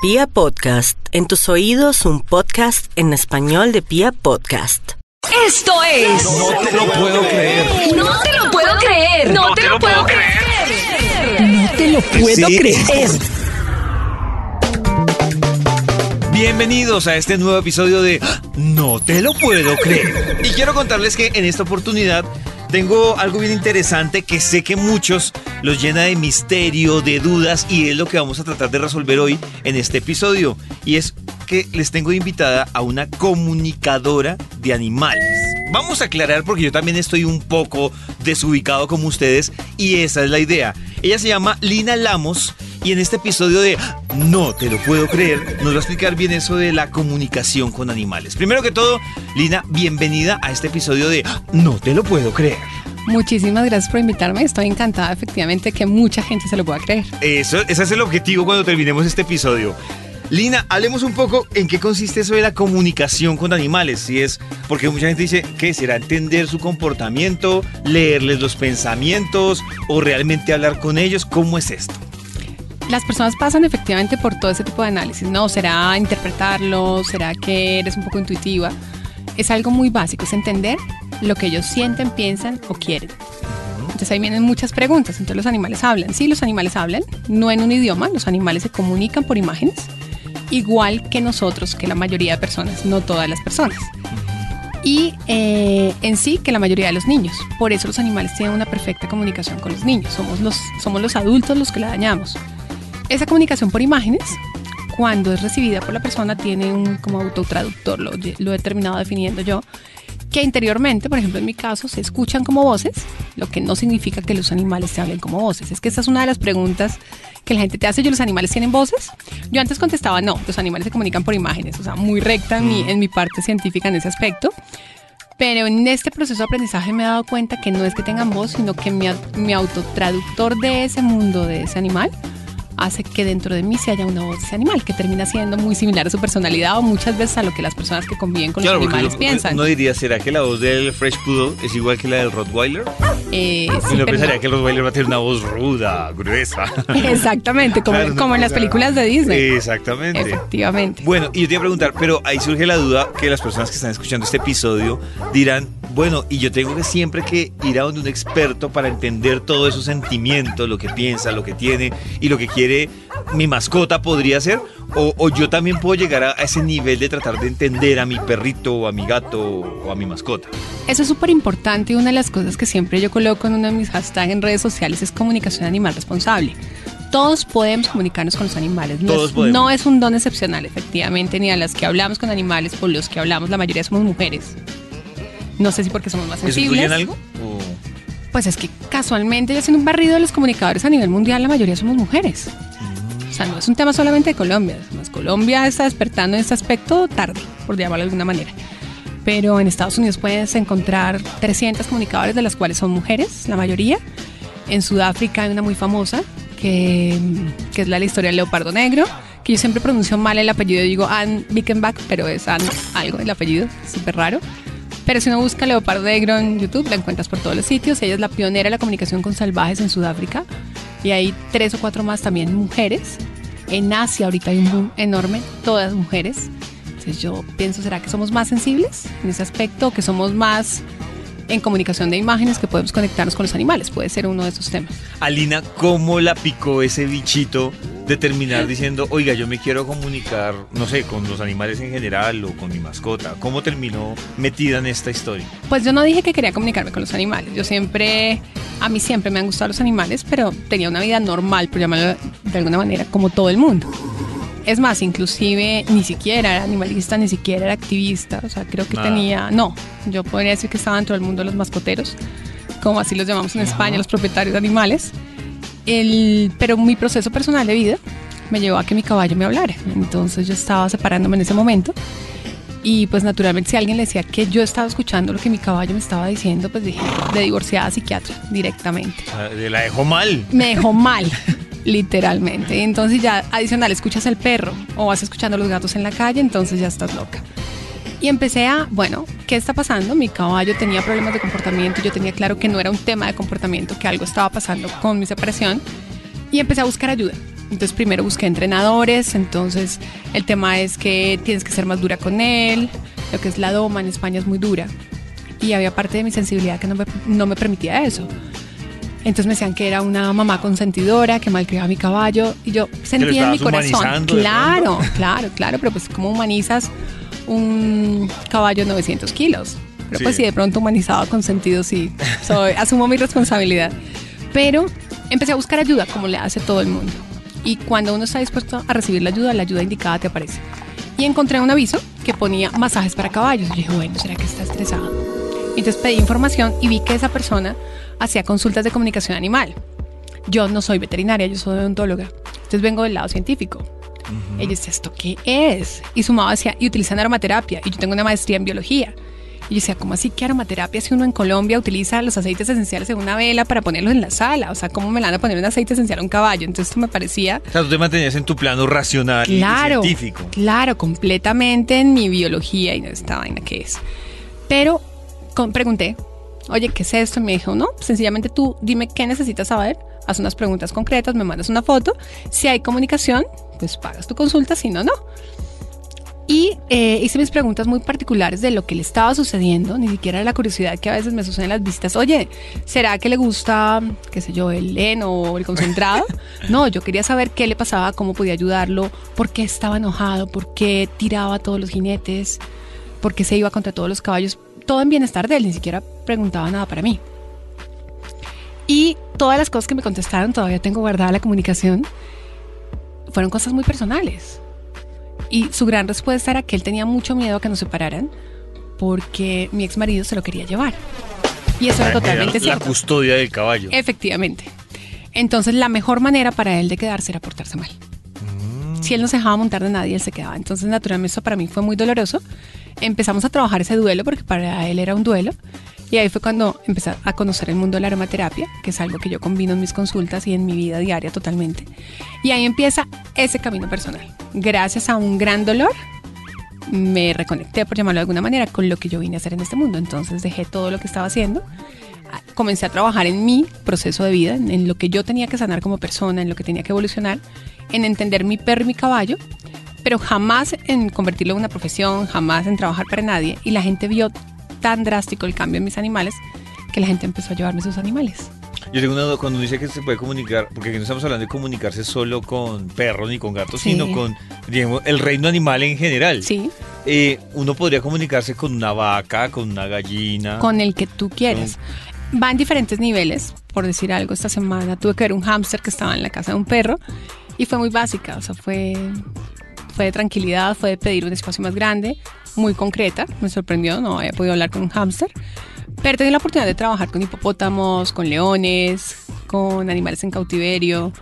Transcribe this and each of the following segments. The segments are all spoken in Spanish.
Pia Podcast, en tus oídos un podcast en español de Pia Podcast. Esto es. No te lo puedo creer. No te lo puedo creer. No te lo puedo creer. No te lo puedo Sí. creer. Bienvenidos a este nuevo episodio de No te lo puedo creer. Y quiero contarles que en esta oportunidad tengo algo bien interesante que sé que muchos los llena de misterio, de dudas y es lo que vamos a tratar de resolver hoy en este episodio. Y es que les tengo invitada a una comunicadora de animales. Vamos a aclarar porque yo también estoy un poco desubicado como ustedes y esa es la idea. Ella se llama Lina Lamos y en este episodio de No te lo puedo creer nos va a explicar bien eso de la comunicación con animales. Primero que todo, Lina, bienvenida a este episodio de No te lo puedo creer. Muchísimas gracias por invitarme. Estoy encantada, efectivamente, que mucha gente se lo pueda creer. Eso, ese es el objetivo cuando terminemos este episodio. Lina, hablemos un poco en qué consiste eso de la comunicación con animales. Si es porque mucha gente dice que será entender su comportamiento, leerles los pensamientos o realmente hablar con ellos. ¿Cómo es esto? Las personas pasan efectivamente por todo ese tipo de análisis, ¿no? ¿Será interpretarlo? ¿Será que eres un poco intuitiva? Es algo muy básico, es entender lo que ellos sienten, piensan o quieren. Entonces ahí vienen muchas preguntas. Entonces los animales hablan. Sí, los animales hablan, no en un idioma, los animales se comunican por imágenes, igual que nosotros, que la mayoría de personas, no todas las personas. Y eh, en sí que la mayoría de los niños. Por eso los animales tienen una perfecta comunicación con los niños. Somos los, somos los adultos los que la dañamos. Esa comunicación por imágenes, cuando es recibida por la persona, tiene un como autotraductor, lo, lo he terminado definiendo yo, que interiormente, por ejemplo en mi caso, se escuchan como voces, lo que no significa que los animales se hablen como voces. Es que esa es una de las preguntas que la gente te hace, ¿yo los animales tienen voces? Yo antes contestaba, no, los animales se comunican por imágenes, o sea, muy recta en, mi, en mi parte científica en ese aspecto. Pero en este proceso de aprendizaje me he dado cuenta que no es que tengan voz, sino que mi, mi autotraductor de ese mundo, de ese animal, hace que dentro de mí se haya una voz de ese animal, que termina siendo muy similar a su personalidad o muchas veces a lo que las personas que conviven con los animales uno- piensan. uno diría, ¿será que la voz del Fresh Poodle es igual que la del Rottweiler? Eh, y sí, pero pensaría no. que el Rottweiler va a tener una voz ruda, gruesa. Exactamente, como, Claro, como en las películas de Disney. Exactamente. Efectivamente. Bueno, y yo te iba a preguntar, pero ahí surge la duda que las personas que están escuchando este episodio dirán, bueno, y yo tengo que siempre que ir a donde un experto para entender todos esos sentimientos, lo que piensa, lo que tiene y lo que quiere mi mascota podría ser, o, o yo también puedo llegar a, a ese nivel de tratar de entender a mi perrito, a mi gato o a mi mascota. Eso es súper importante y una de las cosas que siempre yo coloco en uno de mis hashtags en redes sociales es comunicación animal responsable. Todos podemos comunicarnos con los animales. No, es, no es un don excepcional, efectivamente, ni a las que hablamos con animales, por los que hablamos, la mayoría somos mujeres. No sé si porque somos más ¿Eso sensibles. en algo? O- Pues es que casualmente, ya haciendo un barrido de los comunicadores a nivel mundial, la mayoría somos mujeres. O sea, no es un tema solamente de Colombia. Además, Colombia está despertando en este aspecto tarde, por llamarlo de alguna manera. Pero en Estados Unidos puedes encontrar 300 comunicadores, de las cuales son mujeres, la mayoría. En Sudáfrica hay una muy famosa, que, que es la de la historia del leopardo negro, que yo siempre pronuncio mal el apellido, digo Ann Bickenbach, pero es Ann algo, el apellido, súper raro. Pero si uno busca Leopardo Negro en YouTube, la encuentras por todos los sitios. Ella es la pionera de la comunicación con salvajes en Sudáfrica. Y hay tres o cuatro más también mujeres. En Asia ahorita hay un boom enorme, todas mujeres. Entonces yo pienso, ¿será que somos más sensibles en ese aspecto? ¿Que somos más en comunicación de imágenes que podemos conectarnos con los animales? Puede ser uno de esos temas. Alina, ¿cómo la picó ese bichito de terminar diciendo, oiga, yo me quiero comunicar, no sé, con los animales en general o con mi mascota? ¿Cómo terminó metida en esta historia? Pues yo no dije que quería comunicarme con los animales. Yo siempre, a mí siempre me han gustado los animales, pero tenía una vida normal, por llamarlo de alguna manera, como todo el mundo. Es más, inclusive ni siquiera era animalista, ni siquiera era activista. O sea, creo que Nada. tenía, no, yo podría decir que estaba dentro del mundo de los mascoteros, como así los llamamos en España, los propietarios de animales. El, pero mi proceso personal de vida me llevó a que mi caballo me hablara. Entonces yo estaba separándome en ese momento. Y pues naturalmente si alguien le decía que yo estaba escuchando lo que mi caballo me estaba diciendo, pues dije, de divorciada psiquiatra directamente. La dejó mal. Me dejó mal, literalmente. Entonces ya adicional, escuchas el perro o vas escuchando a los gatos en la calle, entonces ya estás loca. Y empecé a, bueno, ¿qué está pasando? Mi caballo tenía problemas de comportamiento, yo tenía claro que no era un tema de comportamiento, que algo estaba pasando con mi separación. Y empecé a buscar ayuda. Entonces primero busqué entrenadores, entonces el tema es que tienes que ser más dura con él, lo que es la doma en España es muy dura y había parte de mi sensibilidad que no me, no me permitía eso. Entonces me decían que era una mamá consentidora, que malcriaba mi caballo y yo sentía en mi corazón, claro, claro, claro, pero pues como humanizas un caballo de 900 kilos. Pero Sí. pues si de pronto humanizado con sentido, sí, soy, asumo mi responsabilidad. Pero empecé a buscar ayuda, como le hace todo el mundo. Y cuando uno está dispuesto a recibir la ayuda, la ayuda indicada te aparece. Y encontré un aviso que ponía masajes para caballos. Y dije, bueno, ¿será que está estresado? Entonces pedí información y vi que esa persona hacía consultas de comunicación animal. Yo no soy veterinaria, yo soy odontóloga. Entonces vengo del lado científico. Ella decía, ¿esto qué es? Y su mamá decía, y utilizan aromaterapia. Y yo tengo una maestría en biología. Y yo decía, ¿cómo así que aromaterapia si uno en Colombia utiliza los aceites esenciales en una vela para ponerlos en la sala? O sea, ¿cómo me la van a poner un aceite esencial a un caballo? Entonces esto me parecía O sea, tú te mantenías en tu plano racional y Claro, científico. claro, completamente en mi biología y no esta vaina que es. Pero con- pregunté, oye, ¿qué es esto? Y me dijo, no, sencillamente tú dime qué necesitas saber, haz unas preguntas concretas, me mandas una foto. Si hay comunicación, pues pagas tu consulta, si no, no. Y eh, hice mis preguntas muy particulares de lo que le estaba sucediendo, ni siquiera la curiosidad que a veces me sucede en las visitas. Oye, ¿será que le gusta, qué sé yo, el heno o el concentrado? No, yo quería saber qué le pasaba, cómo podía ayudarlo, por qué estaba enojado, por qué tiraba a todos los jinetes, por qué se iba contra todos los caballos. Todo en bienestar de él, ni siquiera preguntaba nada para mí. Y todas las cosas que me contestaron, todavía tengo guardada la comunicación, fueron cosas muy personales. Y su gran respuesta era que él tenía mucho miedo a que nos separaran porque mi ex marido se lo quería llevar. Y eso era totalmente la cierto. custodia del caballo. Efectivamente. Entonces la mejor manera para él de quedarse era portarse mal. Si él no se dejaba montar de nadie, él se quedaba. Entonces naturalmente eso para mí fue muy doloroso. Empezamos a trabajar ese duelo porque para él era un duelo. Y ahí fue cuando empecé a conocer el mundo de la aromaterapia, que es algo que yo combino en mis consultas y en mi vida diaria totalmente. Y ahí empieza ese camino personal. Gracias a un gran dolor, me reconecté, por llamarlo de alguna manera, con lo que yo vine a hacer en este mundo. Entonces dejé todo lo que estaba haciendo, comencé a trabajar en mi proceso de vida, en, en lo que yo tenía que sanar como persona, en lo que tenía que evolucionar, en entender mi perro y mi caballo, pero jamás en convertirlo en una profesión, jamás en trabajar para nadie. Y la gente vio tan drástico el cambio en mis animales que la gente empezó a llevarme sus animales. Yo tengo una duda, cuando dice que se puede comunicar, porque aquí no estamos hablando de comunicarse solo con perros ni con gatos, Sí. sino con, digamos, el reino animal en general. Sí, Eh, uno podría comunicarse con una vaca, con una gallina. con el que tú quieras. Va en diferentes niveles, por decir algo, esta semana tuve que ver un hámster que estaba en la casa de un perro y fue muy básica, o sea, fue, fue de tranquilidad, fue de pedir un espacio más grande, muy concreta, me sorprendió, no había podido hablar con un hámster, pero tenido la oportunidad de trabajar con hipopótamos, con leones, con animales en cautiverio,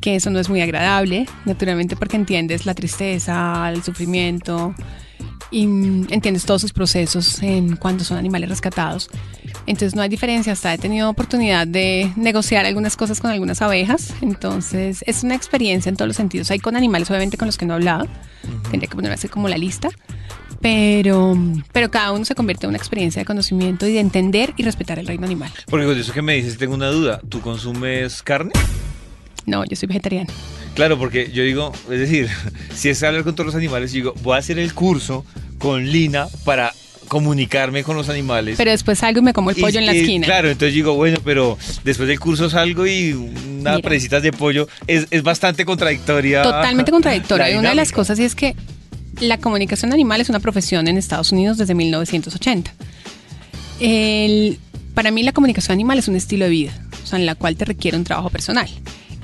que eso no es muy agradable, naturalmente porque entiendes la tristeza, el sufrimiento y mm, entiendes todos sus procesos en cuando son animales rescatados. Entonces no hay diferencia, hasta he tenido oportunidad de negociar algunas cosas con algunas abejas, entonces es una experiencia en todos los sentidos. Hay con animales obviamente con los que no he hablado, tendría que ponerme así como la lista, pero, pero cada uno se convierte en una experiencia de conocimiento y de entender y respetar el reino animal. Porque con eso que me dices, tengo una duda. ¿Tú consumes carne? No, yo soy vegetariana. Claro, porque yo digo, es decir, si es hablar con todos los animales, yo digo, voy a hacer el curso con Lina para comunicarme con los animales. Pero después salgo y me como el Y- pollo en la y, esquina. Claro, entonces digo, bueno, pero después del curso salgo y una Mira. presitas de pollo es, es bastante contradictoria. Totalmente contradictoria. Y una de las cosas es que la comunicación animal es una profesión en Estados Unidos desde 1980. El- para mí la comunicación animal es un estilo de vida, o sea, en la cual te requiere un trabajo personal.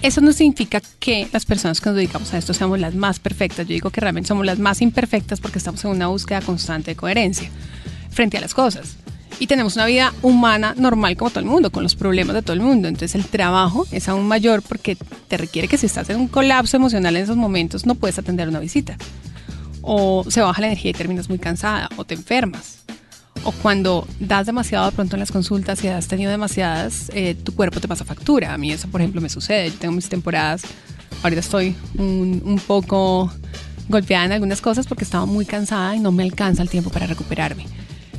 Eso no significa que las personas que nos dedicamos a esto seamos las más perfectas. Yo digo que realmente somos las más imperfectas porque estamos en una búsqueda constante de coherencia frente a las cosas. Y tenemos una vida humana normal como todo el mundo, con los problemas de todo el mundo. Entonces el trabajo es aún mayor porque te requiere que si estás en un colapso emocional en esos momentos no puedes atender una visita. O se baja la energía y terminas muy cansada o te enfermas. O cuando das demasiado de pronto en las consultas y has tenido demasiadas, eh, tu cuerpo te pasa factura. A mí eso, por ejemplo, me sucede. Yo tengo mis temporadas, ahorita estoy un, un poco golpeada en algunas cosas porque estaba muy cansada y no me alcanza el tiempo para recuperarme.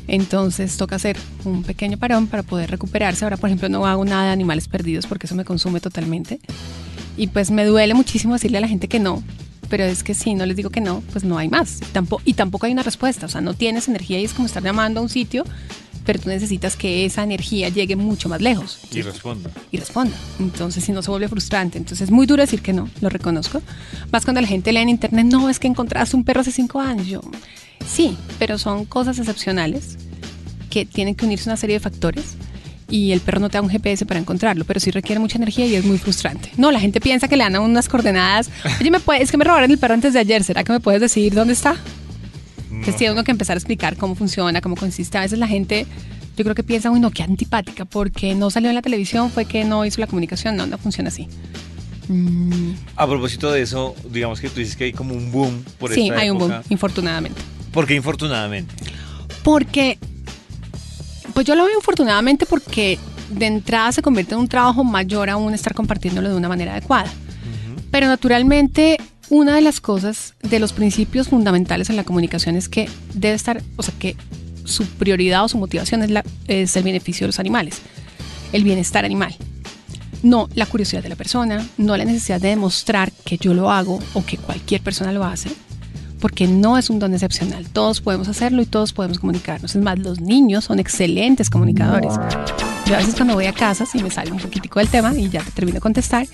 Entonces toca hacer un pequeño parón para poder recuperarse. Ahora, por ejemplo, no hago nada de animales perdidos porque eso me consume totalmente. Y pues me duele muchísimo decirle a la gente que no, pero es que si no les digo que no, pues no hay más. Y tampoco, y tampoco hay una respuesta, o sea, no tienes energía y es como estar llamando a un sitio, pero tú necesitas que esa energía llegue mucho más lejos. Y responda. Y responda. Entonces, si no se vuelve frustrante. Entonces, es muy duro decir que no, lo reconozco. Más cuando la gente lee en internet, no, es que encontraste un perro hace cinco años. Yo, sí, pero son cosas excepcionales que tienen que unirse una serie de factores y el perro no te da un GPS para encontrarlo, pero sí requiere mucha energía y es muy frustrante. No, la gente piensa que le dan unas coordenadas. Oye, ¿me puede, es que me robaron el perro antes de ayer, ¿será que me puedes decir dónde está? Que tiene uno que empezar a explicar cómo funciona, cómo consiste. A veces la gente, yo creo que piensa, uy, no, qué antipática, porque no salió en la televisión, fue que no hizo la comunicación. No, no funciona así. Mm, A propósito de eso, digamos que tú dices que hay como un boom por sí, esta hay un boom, infortunadamente. ¿Por qué infortunadamente? Porque, pues yo lo veo infortunadamente porque de entrada se convierte en un trabajo mayor aún estar compartiéndolo de una manera adecuada. Pero naturalmente, una de las cosas, de los principios fundamentales en la comunicación es que debe estar, o sea, que su prioridad o su motivación es, la, es el beneficio de los animales, el bienestar animal. No la curiosidad de la persona, no la necesidad de demostrar que yo lo hago o que cualquier persona lo hace, porque no es un don excepcional. Todos podemos hacerlo y todos podemos comunicarnos. Es más, los niños son excelentes comunicadores. Yo a veces cuando voy a casa, si me sale un poquitico del tema y ya te termino de contestar,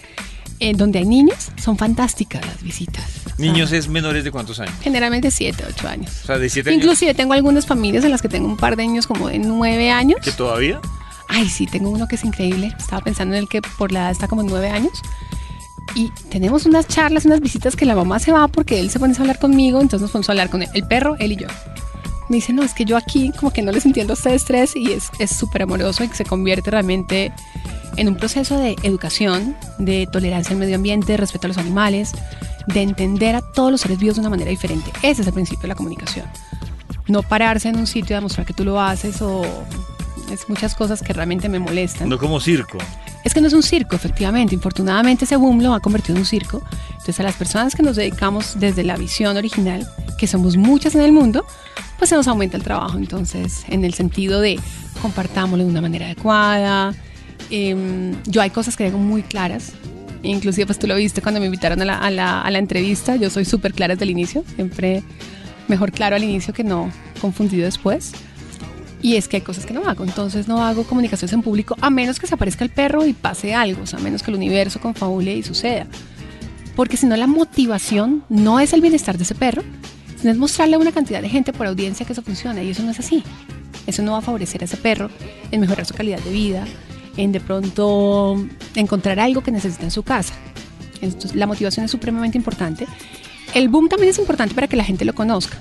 eh, donde hay niños, son fantásticas las visitas. Niños es menores de cuántos años? Generalmente 7, 8 años. O sea, de 7 años. Inclusive tengo algunas familias en las que tengo un par de niños como de 9 años. ¿Que todavía? Ay, sí, tengo uno que es increíble. Estaba pensando en el que por la edad está como nueve años. Y tenemos unas charlas, unas visitas que la mamá se va porque él se pone a hablar conmigo, entonces nos ponemos a hablar con él, el perro, él y yo. Me dice, no, es que yo aquí como que no les entiendo a ustedes tres y es súper amoroso y que se convierte realmente en un proceso de educación, de tolerancia al medio ambiente, de respeto a los animales, de entender a todos los seres vivos de una manera diferente. Ese es el principio de la comunicación. No pararse en un sitio a demostrar que tú lo haces o es muchas cosas que realmente me molestan. No como circo. Es que no es un circo, efectivamente. Infortunadamente ese boom lo ha convertido en un circo. Entonces a las personas que nos dedicamos desde la visión original, que somos muchas en el mundo, pues se nos aumenta el trabajo. Entonces, en el sentido de compartámoslo de una manera adecuada. Em, yo hay cosas que digo muy claras. Inclusive, pues tú lo viste cuando me invitaron a la, a la- a la entrevista. Yo soy súper clara desde el inicio. Siempre mejor claro al inicio que no confundido después. Y es que hay cosas que no hago, entonces no hago comunicaciones en público a menos que se aparezca el perro y pase algo, a menos que el universo confabule y suceda. Porque si no, la motivación no es el bienestar de ese perro, sino es mostrarle a una cantidad de gente por audiencia que eso funciona y eso no es así. Eso no va a favorecer a ese perro en mejorar su calidad de vida, en de pronto encontrar algo que necesita en su casa. Entonces, la motivación es supremamente importante. El boom también es importante para que la gente lo conozca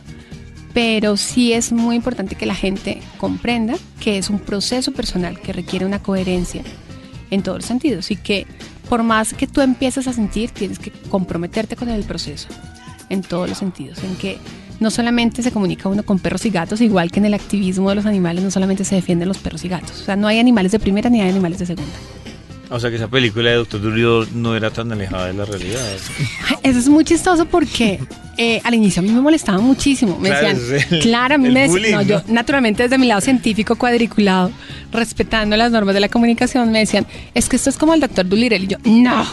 pero sí es muy importante que la gente comprenda que es un proceso personal que requiere una coherencia en todos los sentidos y que por más que tú empieces a sentir, tienes que comprometerte con el proceso en todos los sentidos, en que no solamente se comunica uno con perros y gatos, igual que en el activismo de los animales, no solamente se defienden los perros y gatos, o sea, no hay animales de primera ni hay animales de segunda. O sea que esa película de Doctor Dolittle no era tan alejada de la realidad. Eso es muy chistoso porque eh, al inicio a mí me molestaba muchísimo. Me Claro, decían, el- claro, a mí me decían, no, yo naturalmente desde mi lado científico cuadriculado, respetando las normas de la comunicación, me decían, es que esto es como el doctor Dolittle. Y yo, no,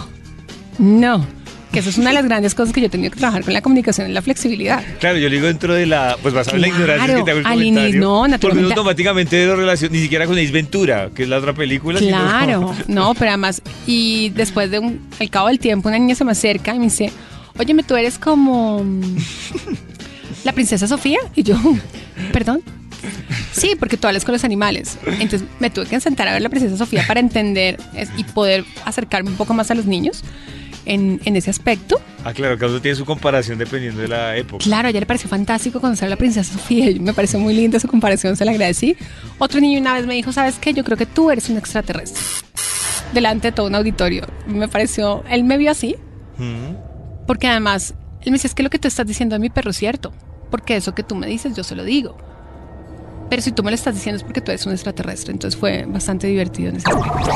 no, que eso es una de las grandes cosas que yo he tenido que trabajar con la comunicación, es la flexibilidad. Claro, yo digo dentro de la. Pues basado en la Claro, ignorancia que te hago el al comentario. no, Porque naturalmente. automáticamente lo relaciona, ni siquiera con Ace Ventura, que es la otra película. Claro, no, pero además, y después de un, al cabo del tiempo, una niña se me acerca y me dice, óyeme, tú eres como mm, la princesa Sofía. Y yo, perdón. Sí, porque tú hablas con los animales. Entonces me tuve que sentar a ver la princesa Sofía para entender y poder acercarme un poco más a los niños en, en ese aspecto. Ah, claro, cada uno tiene su comparación dependiendo de la época. Claro, a ella le pareció fantástico conocer a la princesa Sofía. Me pareció muy linda su comparación, se la agradecí. Otro niño una vez me dijo, ¿sabes qué? Yo creo que tú eres un extraterrestre. Delante de todo un auditorio. Me pareció, él me vio así, Mm. porque además, él me dice, es que lo que tú estás diciendo de mi perro es cierto. Porque eso que tú me dices, yo se lo digo. Pero si tú me lo estás diciendo es porque tú eres un extraterrestre. Entonces fue bastante divertido en ese aspecto.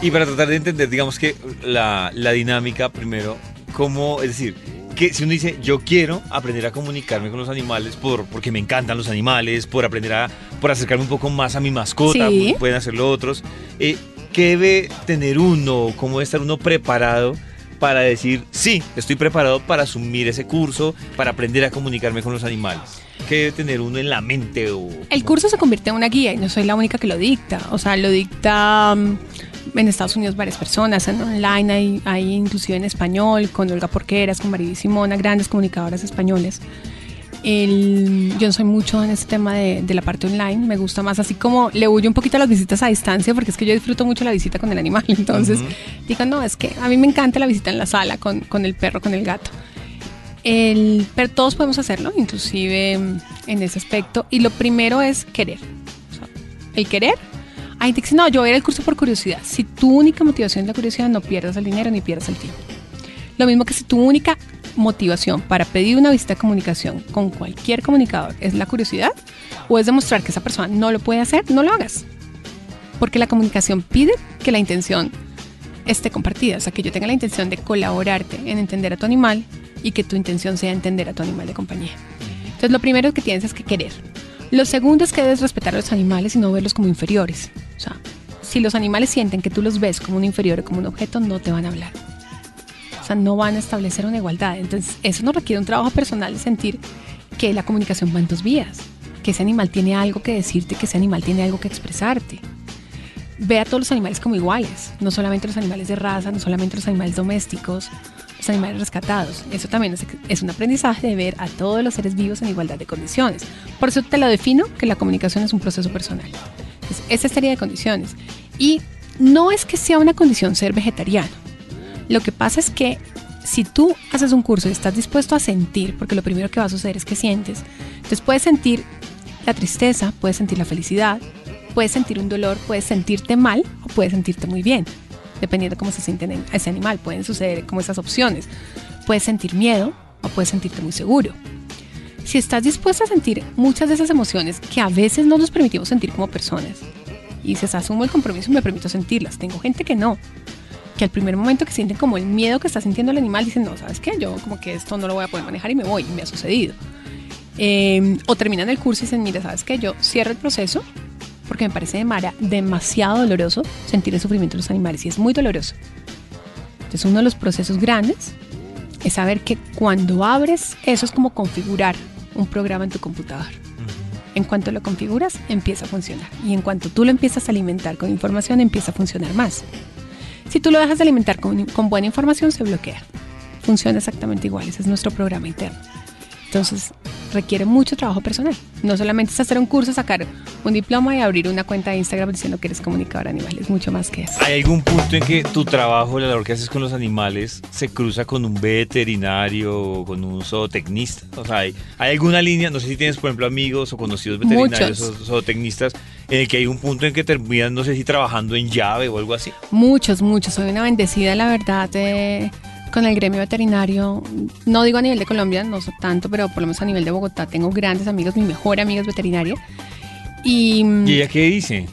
Y para tratar de entender, digamos que la, la dinámica primero, cómo, es decir, que si uno dice, yo quiero aprender a comunicarme con los animales por, porque me encantan los animales, por aprender a, por acercarme un poco más a mi mascota, Sí. pueden hacerlo otros, eh, ¿qué debe tener uno? ¿Cómo debe estar uno preparado para decir, sí, estoy preparado para asumir ese curso, para aprender a comunicarme con los animales? ¿Qué debe tener uno en la mente? O, El curso se convierte en una guía y no soy la única que lo dicta. O sea, lo dicta mm, en Estados Unidos varias personas, en online hay, hay inclusive en español, con Olga Porqueras, con María y Simona, grandes comunicadoras españoles. El- yo no soy mucho en este tema de, de la parte online, me gusta más así como le huyo un poquito a las visitas a distancia porque es que yo disfruto mucho la visita con el animal, entonces digo, no, es que a mí me encanta la visita en la sala con, con el perro, con el gato. El, pero todos podemos hacerlo, inclusive mm, en ese aspecto. Y lo primero es querer. O sea, el querer. Hay gente que dice, no, yo voy a ir al curso por curiosidad. Si tu única motivación es la curiosidad, no pierdas el dinero ni pierdas el tiempo. Lo mismo que si tu única motivación para pedir una visita de comunicación con cualquier comunicador es la curiosidad o es demostrar que esa persona no lo puede hacer, no lo hagas. Porque la comunicación pide que la intención esté compartida, o sea, que yo tenga la intención de colaborarte en entender a tu animal y que tu intención sea entender a tu animal de compañía. Entonces, lo primero que tienes es que querer. Lo segundo es que debes respetar a los animales y no verlos como inferiores. O sea, si los animales sienten que tú los ves como un inferior o como un objeto, no te van a hablar. No van a establecer una igualdad. Entonces, eso nos requiere un trabajo personal de sentir que la comunicación va en dos vías, que ese animal tiene algo que decirte, que ese animal tiene algo que expresarte. Ve a todos los animales como iguales, no solamente los animales de raza, no solamente los animales domésticos, los animales rescatados. Eso también es, es un aprendizaje de ver a todos los seres vivos en igualdad de condiciones. Por eso te lo defino que la comunicación es un proceso personal. Entonces, esa serie de condiciones. Y no es que sea una condición ser vegetariano. Lo que pasa es que si tú haces un curso y estás dispuesto a sentir, porque lo primero que va a suceder es que sientes, entonces puedes sentir la tristeza, puedes sentir la felicidad, puedes sentir un dolor, puedes sentirte mal o puedes sentirte muy bien, dependiendo de cómo se siente en ese animal. Pueden suceder como esas opciones. Puedes sentir miedo o puedes sentirte muy seguro. Si estás dispuesto a sentir muchas de esas emociones que a veces no nos permitimos sentir como personas, y dices, asumo el compromiso y me permito sentirlas. Tengo gente que no, que al primer momento que sienten como el miedo que está sintiendo el animal, dicen, no, ¿sabes qué? Yo como que esto no lo voy a poder manejar y me voy, me ha sucedido. Eh, o terminan el curso y dicen, mira, ¿sabes qué? Yo cierro el proceso porque me parece de Mara demasiado doloroso sentir el sufrimiento de los animales y es muy doloroso. Entonces uno de los procesos grandes es saber que cuando abres, eso es como configurar un programa en tu computador. En cuanto lo configuras, empieza a funcionar. Y en cuanto tú lo empiezas a alimentar con información, empieza a funcionar más. Si tú lo dejas de alimentar con, con buena información, se bloquea. Funciona exactamente igual. Ese es nuestro programa interno. Entonces, requiere mucho trabajo personal. No solamente es hacer un curso, sacar un diploma y abrir una cuenta de Instagram diciendo que eres comunicador animal. Es mucho más que eso. ¿Hay algún punto en que tu trabajo, la labor que haces con los animales, se cruza con un veterinario o con un zootecnista? O sea, ¿hay, hay alguna línea? No sé si tienes, por ejemplo, amigos o conocidos veterinarios Muchos. o zootecnistas, en el que hay un punto en que terminan, no sé si trabajando en llave o algo así. Muchos, muchos. Soy una bendecida, la verdad, de- con el gremio veterinario. No digo a nivel de Colombia, no tanto, pero por lo menos a nivel de Bogotá tengo grandes amigos. Mi mejor amiga es veterinaria. Y, mm, ¿Y ella qué dice?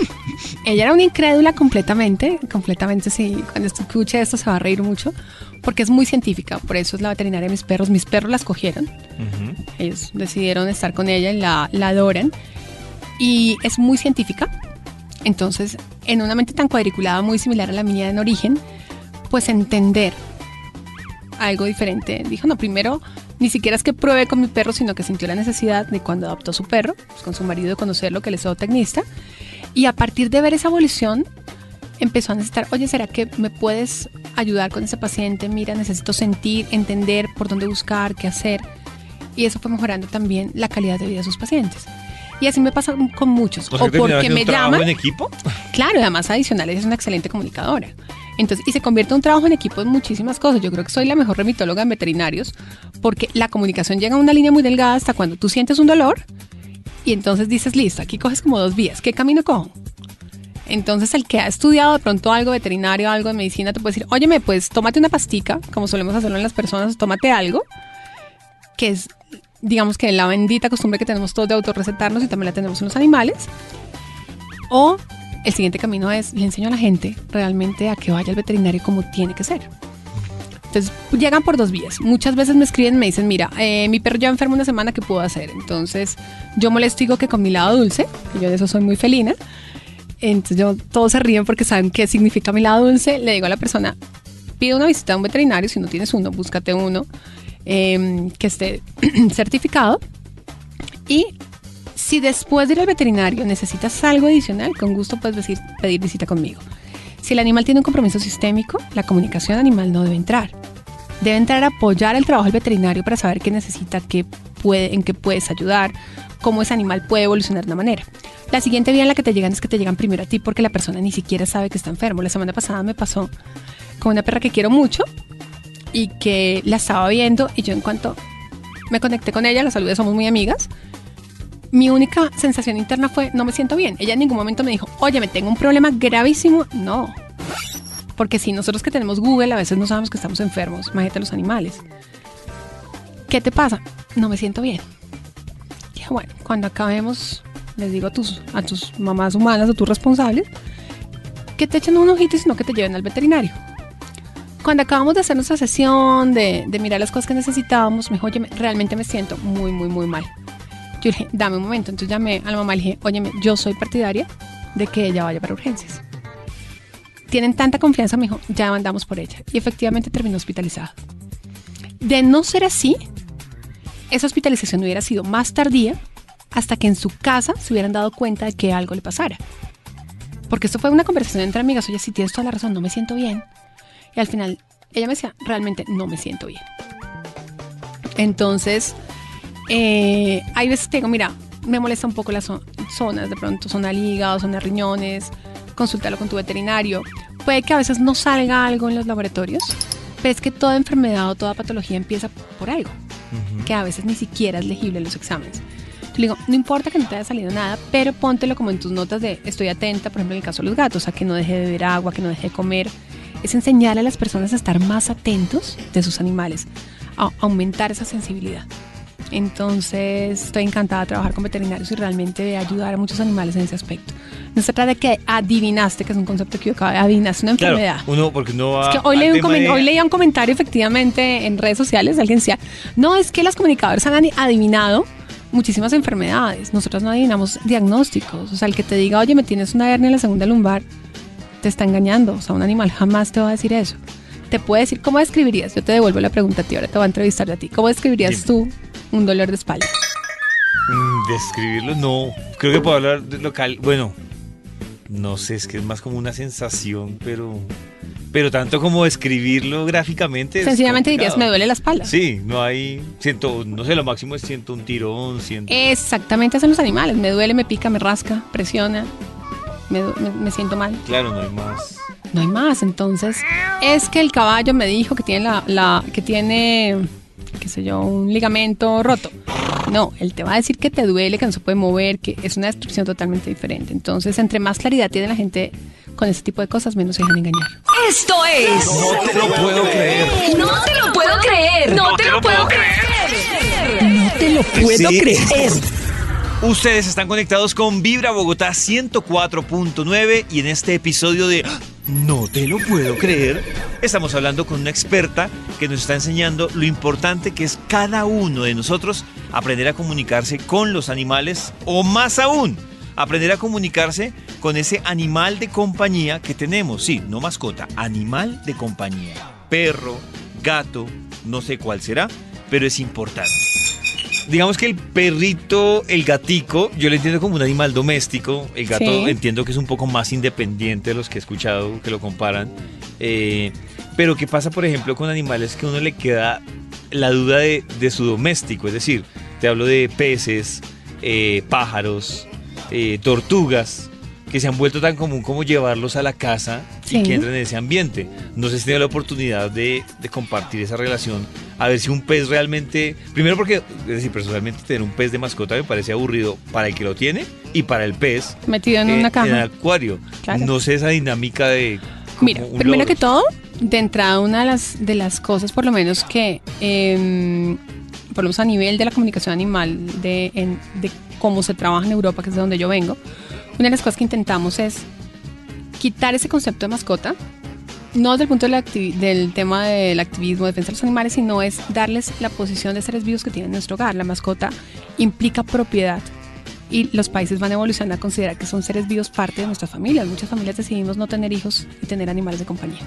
ella era una incrédula completamente, completamente sí. Cuando escuche esto se va a reír mucho, porque es muy científica. Por eso es la veterinaria de mis perros. Mis perros la escogieron. Ellos decidieron estar con ella y la, la adoran. Y es muy científica. Entonces, en una mente tan cuadriculada, muy similar a la mía en origen, pues entender algo diferente. Dijo, no, primero, ni siquiera es que pruebe con mi perro, sino que sintió la necesidad de cuando adoptó su perro, pues, con su marido, de conocerlo, que él es zootecnista. Y a partir de ver esa evolución, empezó a necesitar, oye, ¿será que me puedes ayudar con ese paciente? Mira, necesito sentir, entender por dónde buscar, qué hacer. Y eso fue mejorando también la calidad de vida de sus pacientes. Y así me pasa con muchos. O sea, O porque me llaman. en equipo? Claro, además adicional ella es una excelente comunicadora. Entonces, y se convierte un trabajo en equipo en muchísimas cosas. Yo creo que soy la mejor remitóloga en veterinarios porque la comunicación llega a una línea muy delgada hasta cuando tú sientes un dolor y entonces dices, listo, aquí coges como dos vías. ¿Qué camino cojo? Entonces, el que ha estudiado de pronto algo veterinario, algo de medicina, te puede decir, óyeme, pues tómate una pastica, como solemos hacerlo en las personas, tómate algo, que es, digamos que la bendita costumbre que tenemos todos de autorrecetarnos y también la tenemos en los animales. O el siguiente camino es, le enseño a la gente realmente a que vaya al veterinario como tiene que ser. Entonces llegan por dos vías. Muchas veces me escriben me dicen, mira, eh, mi perro ya enfermo una semana, ¿qué puedo hacer? Entonces yo molesto digo que con mi lado dulce, yo de eso soy muy felina, Entonces yo, todos se ríen porque saben qué significa mi lado dulce. Le digo a la persona, pide una visita a un veterinario, si no tienes uno, búscate uno eh, que esté certificado. Y si después de ir al veterinario necesitas algo adicional, con gusto puedes decir, pedir visita conmigo. Si el animal tiene un compromiso sistémico, la comunicación animal no debe entrar. Debe entrar a apoyar el trabajo del veterinario para saber qué necesita, qué puede, en qué puedes ayudar, cómo ese animal puede evolucionar de una manera. La siguiente vía en la que te llegan es que te llegan primero a ti porque la persona ni siquiera sabe que está enfermo. La semana pasada me pasó con una perra que quiero mucho y que la estaba viendo y yo en cuanto me conecté con ella, la saludé, somos muy amigas. Mi única sensación interna fue, no me siento bien. Ella en ningún momento me dijo, oye, me tengo un problema gravísimo. No. Porque si nosotros que tenemos Google a veces no sabemos que estamos enfermos, imagínate los animales. ¿Qué te pasa? No me siento bien. Dije, bueno, cuando acabemos, les digo a tus, mamás humanas, a tus responsables, que te echen un ojito y sino que te lleven al veterinario. Cuando acabamos de hacer nuestra sesión, de, mirar las cosas que necesitábamos, me dijo, oye, me- realmente me siento muy, muy, muy mal. Yo dije, dame un momento. Entonces llamé a la mamá y le dije, oye, yo soy partidaria de que ella vaya para urgencias. Tienen tanta confianza, me dijo, ya mandamos por ella. Y efectivamente terminó hospitalizada. De no ser así, esa hospitalización hubiera sido más tardía hasta que en su casa se hubieran dado cuenta de que algo le pasara. Porque esto fue una conversación entre amigas, oye, si tienes toda la razón, no me siento bien. Y al final ella me decía, realmente no me siento bien. Entonces, eh, hay veces que digo, mira, me molesta un poco las zo- zonas, de pronto zona hígado, zona riñones, consúltalo con tu veterinario. Puede que a veces no salga algo en los laboratorios, pero es que toda enfermedad o toda patología empieza por algo, que a veces ni siquiera es legible en los exámenes. Yo le digo, no importa que no te haya salido nada, pero póntelo como en tus notas de estoy atenta, por ejemplo, en el caso de los gatos, a que no deje de beber agua, que no deje de comer. Es enseñar a las personas a estar más atentos de sus animales, a aumentar esa sensibilidad. Entonces, estoy encantada de trabajar con veterinarios y realmente de ayudar a muchos animales en ese aspecto. No se trata de que adivinaste, que es un concepto equivocado, adivinaste una Claro, enfermedad. uno, porque no va. Es que hoy, leí un de- hoy leía un comentario efectivamente en redes sociales, alguien decía, no, es que las comunicadoras han adivinado muchísimas enfermedades, nosotros no adivinamos diagnósticos, o sea, el que te diga, oye, me tienes una hernia en la segunda lumbar, te está engañando, o sea, un animal jamás te va a decir eso. Te puede decir, ¿cómo describirías? Yo te devuelvo la pregunta a ti, ahora te voy a entrevistar a ti. ¿Cómo describirías tú un dolor de espalda? Mm, Describirlo, no. Creo que puedo hablar de local. Bueno, no sé, es que es más como una sensación, pero. Pero tanto como describirlo gráficamente. Sencillamente dirías, me duele la espalda. Sí, no hay. Siento, no sé, lo máximo es siento un tirón, siento. Exactamente hacen los animales, me duele, me pica, me rasca, presiona, me, du- me- me siento mal. Claro, no hay más. No hay más, entonces es que el caballo me dijo que tiene la, la- que tiene qué sé yo, un ligamento roto. No, él te va a decir que te duele, que no se puede mover, que es una destrucción totalmente diferente. Entonces, entre más claridad tiene la gente con ese tipo de cosas, menos se dejan engañar. Esto es. No te lo puedo creer. No te lo puedo creer. No te lo puedo creer. No te lo puedo creer. Ustedes están conectados con Vibra Bogotá 104.9 y en este episodio de. No te lo puedo creer, estamos hablando con una experta que nos está enseñando lo importante que es cada uno de nosotros aprender a comunicarse con los animales o más aún, aprender a comunicarse con ese animal de compañía que tenemos. Sí, no mascota, animal de compañía. Perro, gato, no sé cuál será, pero es importante digamos que el perrito, el gatico, yo lo entiendo como un animal doméstico. El gato Sí. entiendo que es un poco más independiente de los que he escuchado que lo comparan. Eh, pero ¿qué pasa, por ejemplo, con animales que uno le queda la duda de, de su doméstico? Es decir, te hablo de peces, eh, pájaros, eh, tortugas, que se han vuelto tan común como llevarlos a la casa y Sí. que entren en ese ambiente. No sé si tengo la oportunidad de, de compartir esa relación, a ver si un pez realmente, primero porque, es decir, personalmente tener un pez de mascota me parece aburrido para el que lo tiene y para el pez Metido en eh, una en caja. el acuario. Claro. No sé esa dinámica de... Mira, primero que todo, de entrada, una de las, de las cosas, por lo menos que, em, por lo menos a nivel de la comunicación animal, de, en- de cómo se trabaja en Europa, que es de donde yo vengo, una de las cosas que intentamos es quitar ese concepto de mascota, no desde el punto activi- del tema del activismo, defensa de los animales, sino es darles la posición de seres vivos que tienen en nuestro hogar. La mascota implica propiedad. y los países van evolucionando a considerar que son seres vivos parte de nuestras familias. Muchas familias decidimos no tener hijos y tener animales de compañía.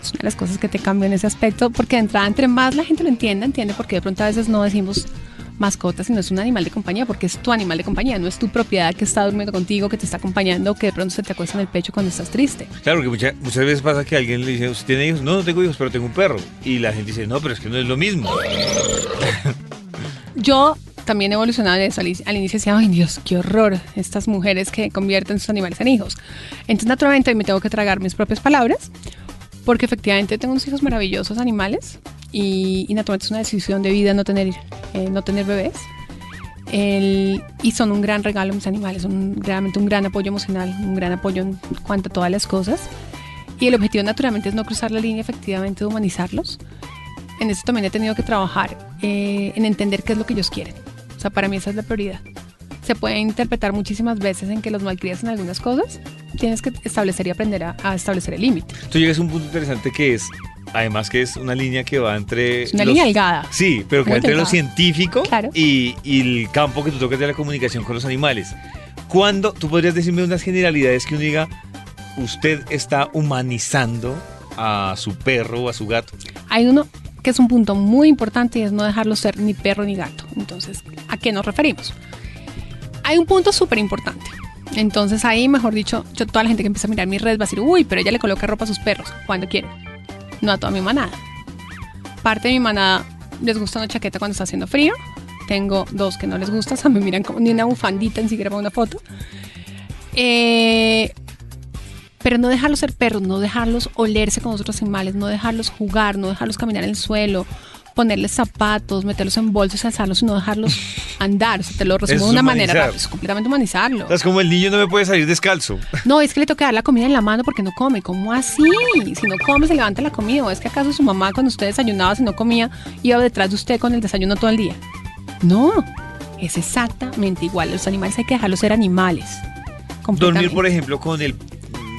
Es una de las cosas que te cambian ese aspecto, porque de entrada, entre más la gente lo entienda, entiende porque de pronto a veces no decimos mascota, sino es un animal de compañía, porque es tu animal de compañía, no es tu propiedad que está durmiendo contigo, que te está acompañando, que de pronto se te acuesta en el pecho cuando estás triste. Claro, que muchas, muchas veces pasa que alguien le dice, ¿usted tiene hijos? No, no tengo hijos, pero tengo un perro. Y la gente dice, no, pero es que no es lo mismo. Yo también eso. Al, inicio decía, ay Dios, qué horror, estas mujeres que convierten sus animales en hijos. Entonces, naturalmente, me tengo que tragar mis propias palabras, porque efectivamente tengo unos hijos maravillosos animales y, y naturalmente es una decisión de vida no tener, eh, no tener bebés. El- y son un gran regalo mis animales, son realmente un gran apoyo emocional, un gran apoyo en cuanto a todas las cosas. Y el objetivo naturalmente es no cruzar la línea efectivamente de humanizarlos. En eso también he tenido que trabajar eh, en entender qué es lo que ellos quieren. O sea, para mí esa es la prioridad. Se puede interpretar muchísimas veces en que los malcrías en algunas cosas. Tienes que establecer y aprender a, a establecer el límite. Tú llegas a un punto interesante que es, además que es una línea que va entre... Es una los- línea delgada. Sí, pero que va entre lo delgada. científico Claro. y, y el campo que tú tocas de la comunicación con los animales. ¿Cuándo tú podrías decirme unas generalidades que uno diga, usted está humanizando a su perro o a su gato? Hay uno que es un punto muy importante y es no dejarlo ser ni perro ni gato. Entonces, ¿a qué nos referimos? Hay un punto súper importante. Entonces ahí, mejor dicho, yo, toda la gente que empieza a mirar mis redes va a decir, uy, pero ella le coloca ropa a sus perros cuando quiere. No a toda mi manada. Parte de mi manada les gusta una chaqueta cuando está haciendo frío. Tengo dos que no les gusta, o sea, me miran como ni una bufandita, ni siquiera para una foto. Eh, pero no dejarlos ser perros, no dejarlos olerse con otros animales, no dejarlos jugar, no dejarlos caminar en el suelo, ponerles zapatos, meterlos en bolsos, alzarlos y no dejarlos andar. O sea, te lo resumo Eso de una manera humanizar. rápida, es completamente humanizarlo. O sea, es como el niño no me puede salir descalzo. No, es que le toca dar la comida en la mano porque no come. ¿Cómo así? Si no come, se levanta la comida. ¿O es que acaso su mamá cuando usted desayunaba, si no comía, iba detrás de usted con el desayuno todo el día? No, es exactamente igual. Los animales hay que dejarlos ser animales. Dormir, por ejemplo, con el,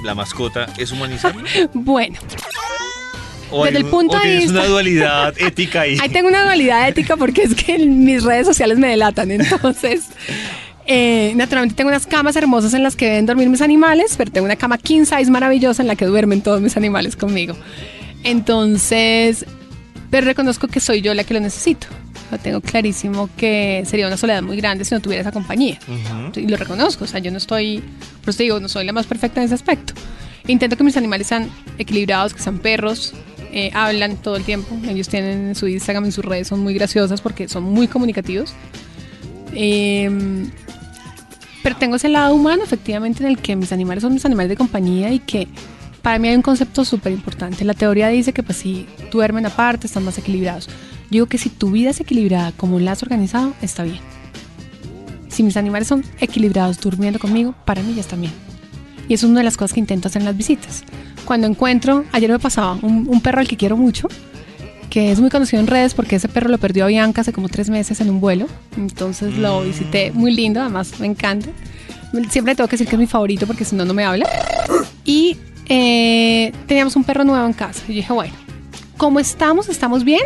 la mascota, ¿es humanizarlo? Bueno, ¿O Desde el un- punto de vista- una dualidad ética ahí? Ahí tengo una dualidad ética porque es que mis redes sociales me delatan. Entonces, eh, naturalmente tengo unas camas hermosas en las que deben dormir mis animales, pero tengo una cama king size maravillosa en la que duermen todos mis animales conmigo. Entonces, pero reconozco que soy yo la que lo necesito. Lo tengo clarísimo que sería una soledad muy grande si no tuviera esa compañía. Ujú. Y lo reconozco, o sea, yo no estoy, por eso digo, no soy la más perfecta en ese aspecto. Intento que mis animales sean equilibrados, que sean perros, eh, hablan todo el tiempo. Ellos tienen en su Instagram, en sus redes, son muy graciosas porque son muy comunicativos. Eh, pero tengo ese lado humano, efectivamente, en el que mis animales son mis animales de compañía y que para mí hay un concepto súper importante. La teoría dice que pues si duermen aparte, están más equilibrados. Yo digo que si tu vida es equilibrada como la has organizado, está bien. Si mis animales son equilibrados durmiendo conmigo, para mí ya está bien. Y eso es una de las cosas que intento hacer en las visitas. Cuando encuentro, ayer me pasaba un, un perro al que quiero mucho, que es muy conocido en redes porque ese perro lo perdió a Bianca hace como tres meses en un vuelo. Entonces lo visité, muy lindo, además me encanta. Siempre tengo que decir que es mi favorito porque si no, no me habla. Y eh, teníamos un perro nuevo en casa. Y yo dije, bueno, ¿cómo estamos? ¿Estamos bien?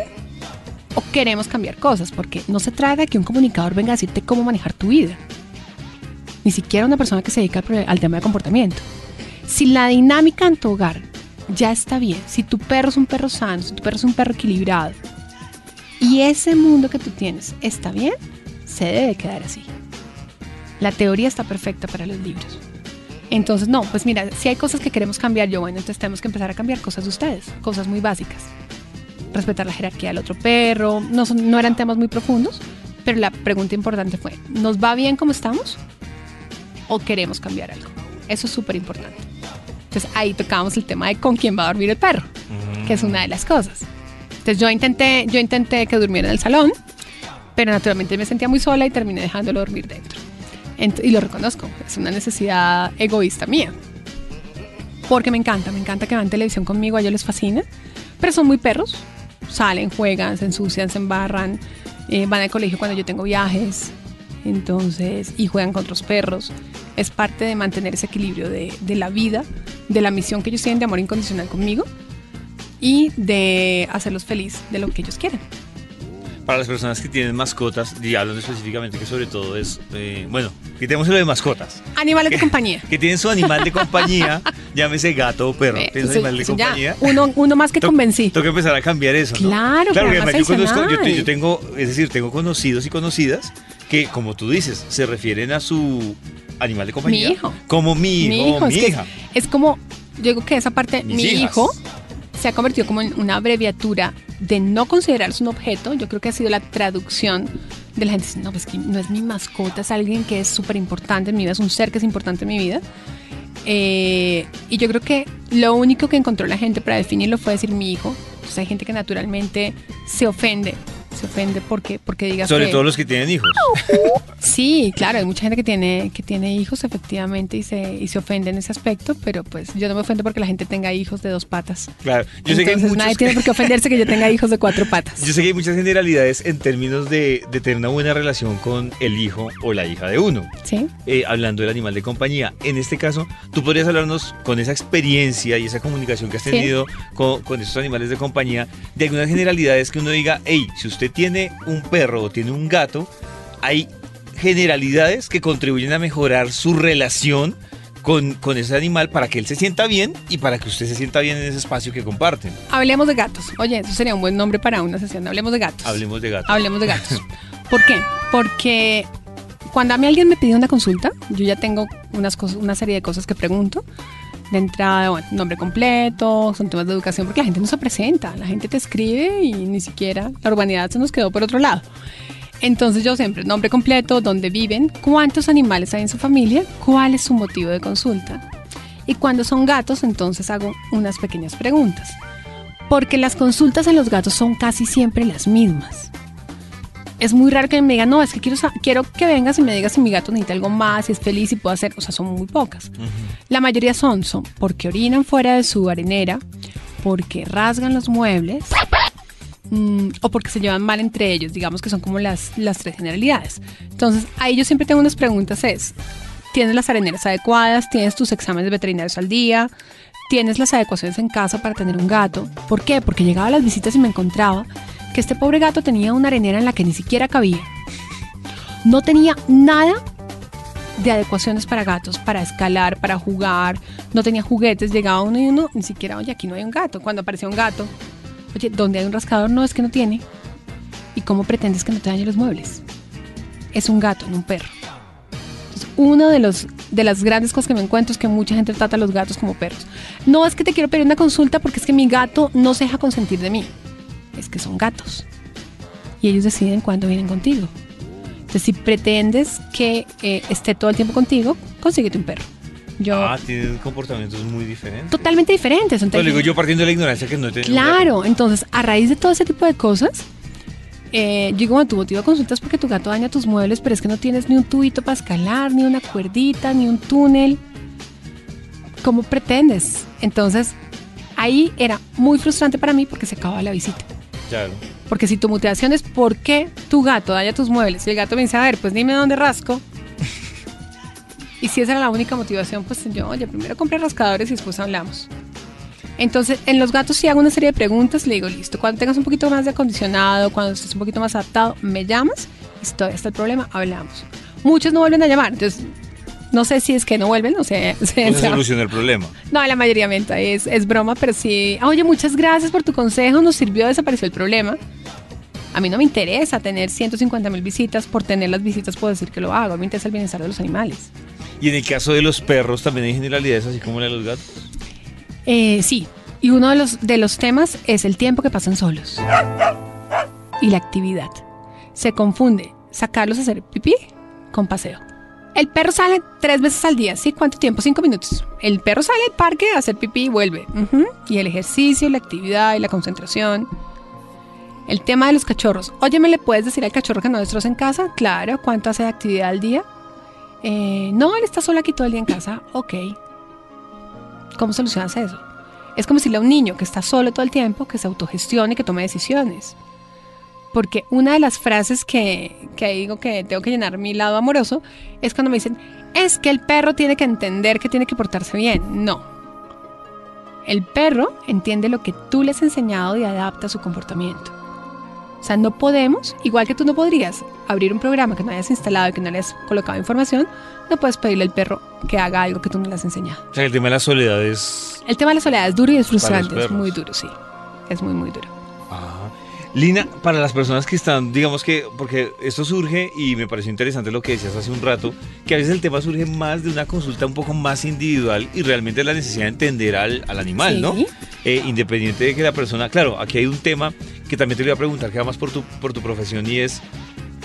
¿O queremos cambiar cosas? Porque no se trata de que un comunicador venga a decirte cómo manejar tu vida. Ni siquiera una persona que se dedica al tema de comportamiento. Si la dinámica en tu hogar ya está bien, si tu perro es un perro sano, si tu perro es un perro equilibrado, y ese mundo que tú tienes está bien, se debe quedar así. La teoría está perfecta para los libros. Entonces, no, pues mira, si hay cosas que queremos cambiar, yo, bueno, entonces tenemos que empezar a cambiar cosas de ustedes, cosas muy básicas. Respetar la jerarquía del otro perro, no, son- no eran temas muy profundos, pero la pregunta importante fue, ¿nos va bien como estamos? ¿O queremos cambiar algo? Eso es súper importante. Entonces ahí tocábamos el tema de con quién va a dormir el perro, que es una de las cosas. Entonces yo intenté, yo intenté que durmiera en el salón, pero naturalmente me sentía muy sola y terminé dejándolo dormir dentro. Ent- y lo reconozco, es una necesidad egoísta mía. Porque me encanta, me encanta que vean televisión conmigo, a ellos les fascina, pero son muy perros. Salen, juegan, se ensucian, se embarran, eh, van al colegio cuando yo tengo viajes, entonces, y juegan con otros perros. Es parte de mantener ese equilibrio de, de la vida, de la misión que ellos tienen de amor incondicional conmigo y de hacerlos feliz de lo que ellos quieren. para las personas que tienen mascotas, y hablando específicamente que sobre todo es, eh, bueno, quitemos lo de mascotas. Animales de compañía. Que tienen su animal de compañía, llámese gato o perro, Eh, tienen su animal de ya, compañía. uno, uno más que To- convencí. Tengo que empezar a cambiar eso. ¿no? Claro, claro. además conozco, yo tengo, es decir, tengo conocidos y conocidas que, como tú dices, se refieren a su animal de compañía Mi hijo. como mi hijo, mi hijo, mi es, hija. es, es como, yo digo que esa parte, Mis mi hijas. hijo, se ha convertido como en una abreviatura de no considerarse un objeto. Yo creo que ha sido la traducción de la gente. No, pues que no es mi mascota, es alguien que es súper importante en mi vida, es un ser que es importante en mi vida. Eh, y yo creo que lo único que encontró la gente para definirlo fue decir mi hijo. Sea, hay gente que naturalmente se ofende. Se ofende porque, porque digas Sobre que- todo los que tienen hijos. Sí, claro, hay mucha gente que tiene, que tiene hijos efectivamente y se, y se ofende en ese aspecto, pero pues yo no me ofendo porque la gente tenga hijos de dos patas. Claro, yo sé que hay Entonces muchos nadie tiene por qué ofenderse que yo tenga hijos de cuatro patas. Yo sé que hay muchas generalidades en términos de, de tener una buena relación con el hijo o la hija de uno. ¿Sí? eh, hablando del animal de compañía. En este caso, tú podrías hablarnos con esa experiencia y esa comunicación que has Sí. tenido con, con esos animales de compañía, de algunas generalidades que uno diga, hey, si usted tiene un perro o tiene un gato, hay generalidades que contribuyen a mejorar su relación con, con ese animal para que él se sienta bien y para que usted se sienta bien en ese espacio que comparten. Hablemos de gatos. Oye, eso sería un buen nombre para una sesión. Hablemos de gatos. Hablemos de gatos. Hablemos de gatos. ¿Por qué? Porque cuando a mí alguien me pide una consulta, yo ya tengo unas cosas, una serie de cosas que pregunto. De entrada, bueno, nombre completo, son temas de educación, porque la gente no se presenta, la gente te escribe y ni siquiera la urbanidad se nos quedó por otro lado. Entonces yo siempre, nombre completo, dónde viven, cuántos animales hay en su familia, cuál es su motivo de consulta. Y cuando son gatos, entonces hago unas pequeñas preguntas. Porque las consultas en los gatos son casi siempre las mismas es muy raro que me digan, no, es que quiero, quiero que vengas y me digas si mi gato necesita algo más, si es feliz, si puedo hacer, o sea, son muy pocas. La mayoría son, son porque orinan fuera de su arenera, porque rasgan los muebles mm, o porque se llevan mal entre ellos, digamos que son como las, las tres generalidades. Entonces, ahí yo siempre tengo unas preguntas, es, ¿tienes las areneras adecuadas? ¿Tienes tus exámenes veterinarios al día? ¿Tienes las adecuaciones en casa para tener un gato? ¿Por qué? Porque llegaba a las visitas y me encontraba que este pobre gato tenía una arenera en la que ni siquiera cabía. No tenía nada de adecuaciones para gatos, para escalar, para jugar. No tenía juguetes. Llegaba uno y uno, ni siquiera, oye, aquí no hay un gato. Cuando aparecía un gato, oye, ¿dónde hay un rascador? No, es que no tiene. ¿Y cómo pretendes que no te dañe los muebles? Es un gato, no un perro. Entonces, uno de los de las grandes cosas que me encuentro es que mucha gente trata a los gatos como perros. No es que te quiero pedir una consulta porque es que mi gato no se deja consentir de mí. Es que son gatos. Y ellos deciden cuándo vienen contigo. Entonces, si pretendes que eh, esté todo el tiempo contigo, consíguete un perro. Yo, Ah, tienen comportamientos muy diferentes. totalmente diferentes. Pues Entonces, digo yo partiendo de la ignorancia que no he tenido un gato. Claro, entonces a raíz de todo ese tipo de cosas, eh, yo digo, bueno, tu motivo de consulta es porque tu gato daña tus muebles, pero es que no tienes ni un tubito para escalar, ni una cuerdita, ni un túnel. ¿Cómo pretendes? Entonces, ahí era muy frustrante para mí porque se acababa la visita. Claro. Porque si tu motivación es por qué tu gato daña tus muebles y el gato me dice, a ver, pues dime dónde rasco. Y si esa era la única motivación, pues yo, oye, primero compré rascadores y después hablamos. Entonces, en los gatos sí hago una serie de preguntas, le digo, listo, cuando tengas un poquito más de acondicionado, cuando estés un poquito más adaptado, me llamas todavía está el problema, hablamos. Muchos no vuelven a llamar, entonces no sé si es que no vuelven, no sé. se- No se soluciona el problema. no, la mayoría menta, es, es broma, pero sí. "Ah, Oye, muchas gracias por tu consejo, nos sirvió, desapareció el problema. A mí no me interesa tener 150 mil visitas, por tener las visitas puedo decir que lo hago, a mí me interesa el bienestar de los animales. Y en el caso de los perros también hay generalidades así como la de los gatos. Eh, sí, y uno de los, de los temas es el tiempo que pasan solos y la actividad. Se confunde sacarlos a hacer pipí con paseo. El perro sale tres veces al día, ¿sí? ¿Cuánto tiempo? Cinco minutos. El perro sale al parque a hacer pipí y vuelve. Y el ejercicio, la actividad y la concentración. El tema de los cachorros. Oye, ¿me le puedes decir al cachorro que no destroza en casa? Claro. ¿Cuánto hace de actividad al día? Eh, no, él está solo aquí todo el día en casa. Ok. ¿Cómo solucionas eso? Es como decirle a un niño que está solo todo el tiempo, que se autogestione que tome decisiones. Porque una de las frases que, que digo que tengo que llenar mi lado amoroso es cuando me dicen, es que el perro tiene que entender que tiene que portarse bien. No. El perro entiende lo que tú le has enseñado y adapta su comportamiento. O sea, no podemos, igual que tú no podrías abrir un programa que no hayas instalado y que no le hayas colocado información, no puedes pedirle al perro que haga algo que tú no le has enseñado. O sea, el tema de la soledad es... El tema de la soledad es duro y es frustrante, es muy duro, sí. Es muy, muy duro. Lina, para las personas que están, digamos que, porque esto surge y me pareció interesante lo que decías hace un rato, que a veces el tema surge más de una consulta un poco más individual y realmente la necesidad de entender al, al animal, Sí. ¿no? Eh, independiente de que la persona, claro, aquí hay un tema que también te voy a preguntar, que va más por tu, por tu profesión y es,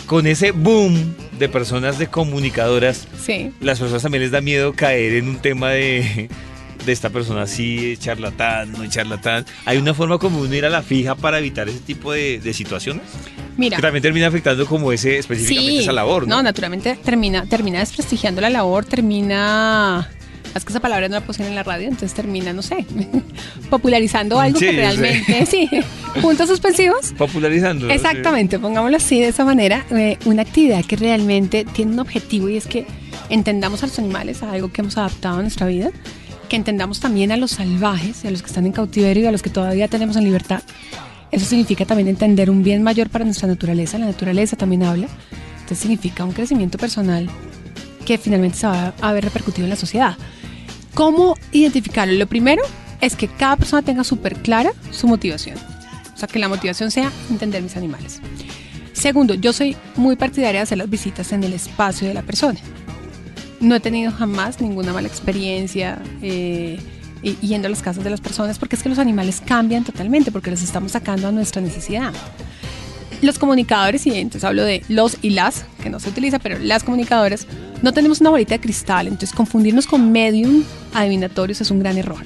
con ese boom de personas de comunicadoras, Sí. las personas también les da miedo caer en un tema de, de esta persona así, charlatán, no charlatán. ¿Hay una forma como uno ir a la fija para evitar ese tipo de, de situaciones? Mira. Que también termina afectando como ese específicamente esa labor, ¿no? No, naturalmente termina, termina desprestigiando la labor, termina. Es que esa palabra no la pusieron en la radio, entonces termina, no sé, popularizando algo Sí, que sí. realmente, sí, puntos suspensivos. Popularizando. Exactamente, pongámoslo así de esa manera, eh, una actividad que realmente tiene un objetivo y es que entendamos a los animales, a algo que hemos adaptado a nuestra vida, que entendamos también a los salvajes, a los que están en cautiverio y a los que todavía tenemos en libertad. Eso significa también entender un bien mayor para nuestra naturaleza, la naturaleza también habla, entonces significa un crecimiento personal que finalmente se va a ver repercutido en la sociedad. ¿Cómo identificarlo? Lo primero es que cada persona tenga súper clara su motivación. O sea, que la motivación sea entender mis animales. Segundo, yo soy muy partidaria de hacer las visitas en el espacio de la persona. No he tenido jamás ninguna mala experiencia eh, yendo a las casas de las personas porque es que los animales cambian totalmente porque los estamos sacando a nuestra necesidad. Los comunicadores, y entonces hablo de los y las, que no se utiliza, pero las comunicadoras, no tenemos una bolita de cristal, entonces confundirnos con medium adivinatorios es un gran error.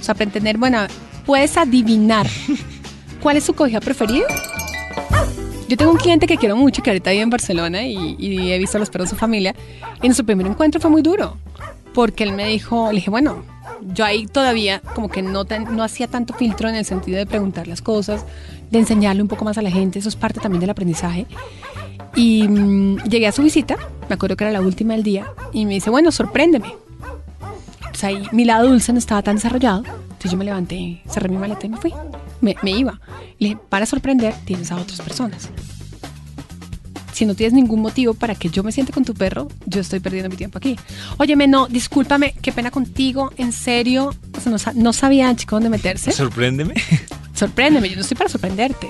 O sea, para entender, bueno, puedes adivinar cuál es su cobija preferida. Yo tengo un cliente que quiero mucho, que ahorita vive en Barcelona y, he visto a los perros de su familia. Y nuestro primer encuentro fue muy duro, porque él me dijo, le dije, bueno, yo ahí todavía como que no, tan- no hacía tanto filtro en el sentido de preguntar las cosas, de enseñarle un poco más a la gente, eso es parte también del aprendizaje. Y mm, llegué a su visita, me acuerdo que era la última del día, y me dice, bueno, sorpréndeme. Entonces ahí mi lado dulce no estaba tan desarrollado, entonces yo me levanté, cerré mi maleta y me fui. Me, me iba. Le dije, para sorprender, tienes a otras personas. Si no tienes ningún motivo para que yo me siente con tu perro, yo estoy perdiendo mi tiempo aquí. Óyeme, no, discúlpame, qué pena contigo, en serio. O sea, no, no sabía, chico, dónde meterse. Sorpréndeme. Sorpréndeme, yo no estoy para sorprenderte.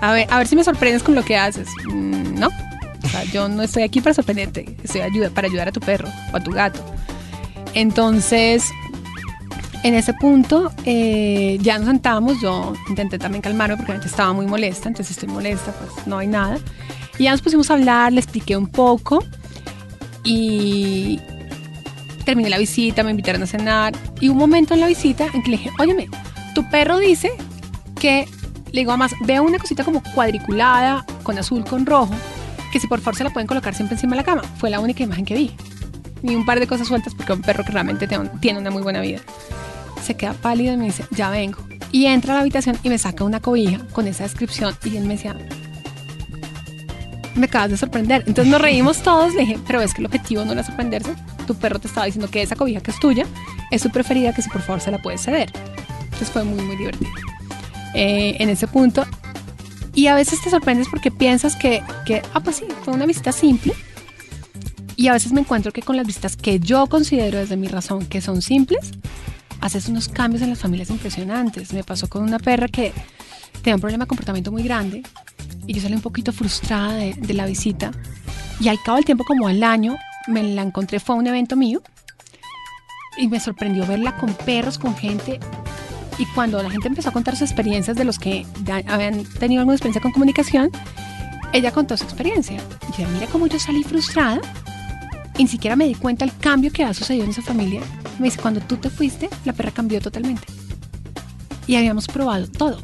A ver, a ver si me sorprendes con lo que haces. Mm, no. O sea, yo no estoy aquí para sorprenderte. Estoy ayuda, para ayudar a tu perro o a tu gato. Entonces, en ese punto, eh, ya nos sentamos. Yo intenté también calmarme porque estaba muy molesta. Entonces, estoy molesta, pues no hay nada. Y ya nos pusimos a hablar, le expliqué un poco. Y terminé la visita, me invitaron a cenar. Y un momento en la visita en que le dije, óyeme, tu perro dice que, le digo, además, veo una cosita como cuadriculada, con azul, con rojo, que si por favor se la pueden colocar siempre encima de la cama. Fue la única imagen que vi. Y un par de cosas sueltas porque un perro que realmente tiene una muy buena vida. Se queda pálido y me dice, ya vengo. Y entra a la habitación y me saca una cobija con esa descripción y él me decía, me acabas de sorprender. Entonces nos reímos todos, le dije, pero es que el objetivo no era sorprenderse. Tu perro te estaba diciendo que esa cobija que es tuya es su preferida, que si por favor se la puedes ceder. Entonces fue muy, muy divertido. Eh, en ese punto. Y a veces te sorprendes porque piensas que, que, ah, pues sí, fue una visita simple. Y a veces me encuentro que con las visitas que yo considero desde mi razón que son simples, haces unos cambios en las familias impresionantes. Me pasó con una perra que tenía un problema de comportamiento muy grande y yo salí un poquito frustrada de, de la visita. Y al cabo del tiempo, como al año, me la encontré, fue a un evento mío y me sorprendió verla con perros, con gente. Y cuando la gente empezó a contar sus experiencias de los que habían tenido alguna experiencia con comunicación, ella contó su experiencia. Y yo, mira cómo yo salí frustrada ni siquiera me di cuenta el cambio que ha sucedido en esa familia. Me dice, cuando tú te fuiste, la perra cambió totalmente. Y habíamos probado todo.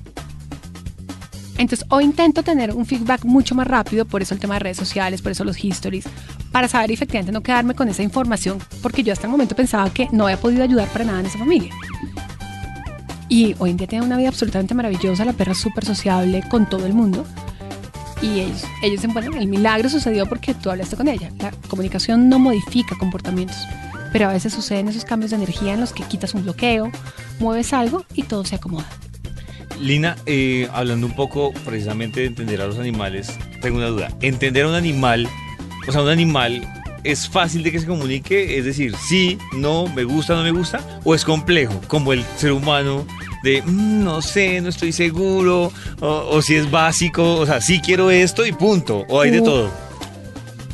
Entonces, hoy intento tener un feedback mucho más rápido, por eso el tema de redes sociales, por eso los histories, para saber efectivamente no quedarme con esa información, porque yo hasta el momento pensaba que no había podido ayudar para nada en esa familia. Y hoy en día tiene una vida absolutamente maravillosa, la perra es súper sociable con todo el mundo. Y ellos, ellos dicen, bueno, el milagro sucedió porque tú hablaste con ella. La comunicación no modifica comportamientos, pero a veces suceden esos cambios de energía en los que quitas un bloqueo, mueves algo y todo se acomoda. Lina, eh, hablando un poco precisamente de entender a los animales, tengo una duda. ¿Entender a un animal, o sea, un animal es fácil de que se comunique? Es decir, sí, no, me gusta, no me gusta, o es complejo, como el ser humano de "Mm, no sé, no estoy seguro, o, o si es básico, o sea, sí quiero esto y punto, o hay de Uh, todo.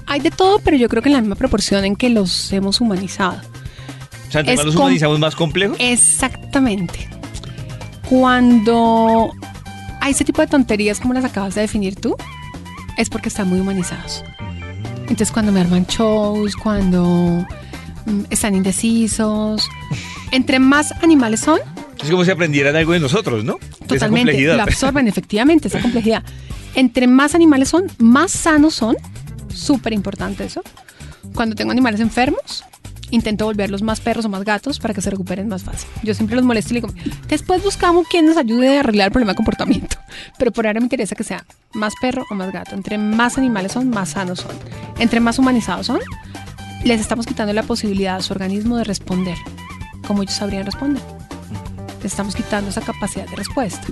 Hay de todo, pero yo creo que en la misma proporción en que los hemos humanizado. O sea, entre más los humanizamos más complejo. Exactamente. Cuando hay ese tipo de tonterías como las acabas de definir tú, es porque están muy humanizados. Entonces cuando me arman shows, cuando mm, están indecisos, entre más animales son, Es como si aprendieran algo de nosotros, ¿no? De totalmente lo absorben efectivamente esa complejidad. Entre más animales son, más sanos son. Súper importante eso. Cuando tengo animales enfermos, intento volverlos más perros o más gatos para que se recuperen más fácil. Yo siempre los molesto y le digo, después buscamos quien nos ayude a arreglar el problema de comportamiento. Pero por ahora me interesa que sea más perro o más gato. Entre más animales son, más sanos son. Entre más humanizados son, les estamos quitando la posibilidad a su organismo de responder como ellos sabrían responder. Les estamos quitando esa capacidad de respuesta.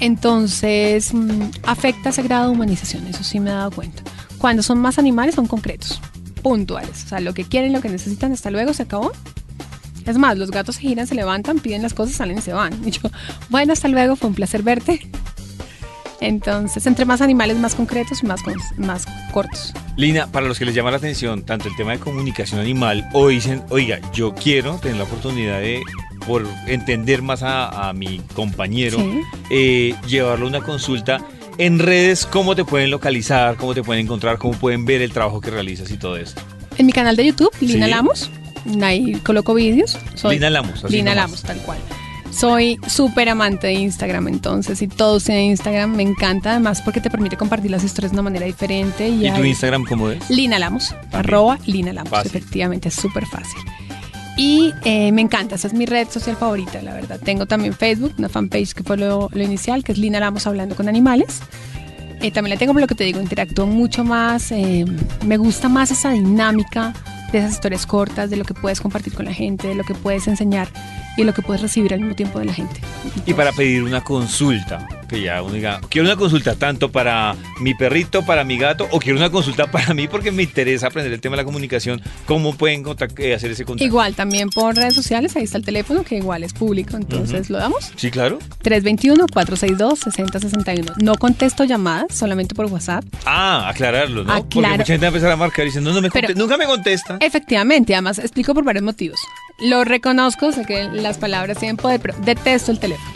Entonces, mm, afecta ese grado de humanización, eso sí me he dado cuenta. Cuando son más animales, son concretos, puntuales. O sea, lo que quieren, lo que necesitan, hasta luego, se acabó. Es más, los gatos se giran, se levantan, piden las cosas, salen y se van. Y yo, bueno, hasta luego, fue un placer verte. Entonces, entre más animales más concretos, más, con- más cortos. Lina, para los que les llama la atención tanto el tema de comunicación animal o dicen, oiga, yo quiero tener la oportunidad de, por entender más a, a mi compañero, Sí. eh, llevarlo a una consulta en redes, ¿cómo te pueden localizar? ¿Cómo te pueden encontrar? ¿Cómo pueden ver el trabajo que realizas y todo esto? En mi canal de YouTube, Lina Sí. Lamos, ahí coloco vídeos. Lina Lamos. así Lina nomás. Lamos, tal cual. Soy súper amante de Instagram, entonces, si todos tienen Instagram, me encanta, además porque te permite compartir las historias de una manera diferente. Y, ¿Y tu Instagram cómo es? Lina Lamos, arroba Lina Lamos, Fácil. efectivamente, es súper fácil. Y eh, me encanta, esa es mi red social favorita, la verdad. Tengo también Facebook, una fanpage que fue lo, lo inicial, que es Lina Lamos hablando con animales. Eh, también la tengo por lo que te digo, interactúo mucho más, eh, me gusta más esa dinámica de esas historias cortas, de lo que puedes compartir con la gente, de lo que puedes enseñar y lo que puedes recibir al mismo tiempo de la gente. Y para pedir una consulta, que ya uno diga, quiero una consulta tanto para mi perrito, para mi gato, o quiero una consulta para mí porque me interesa aprender el tema de la comunicación, ¿cómo pueden eh, hacer ese contacto? Igual también por redes sociales, ahí está el teléfono que igual es público, entonces lo damos. Sí, claro. 321-462-6061. No contesto llamadas, solamente por WhatsApp. Ah, aclararlo, ¿no? Ah, Porque mucha gente va a empezar a marcar diciendo, no, no me Pero- nunca me contesta. Efectivamente, además explico por varios motivos. Lo reconozco, sé que las palabras tienen poder, pero detesto el teléfono.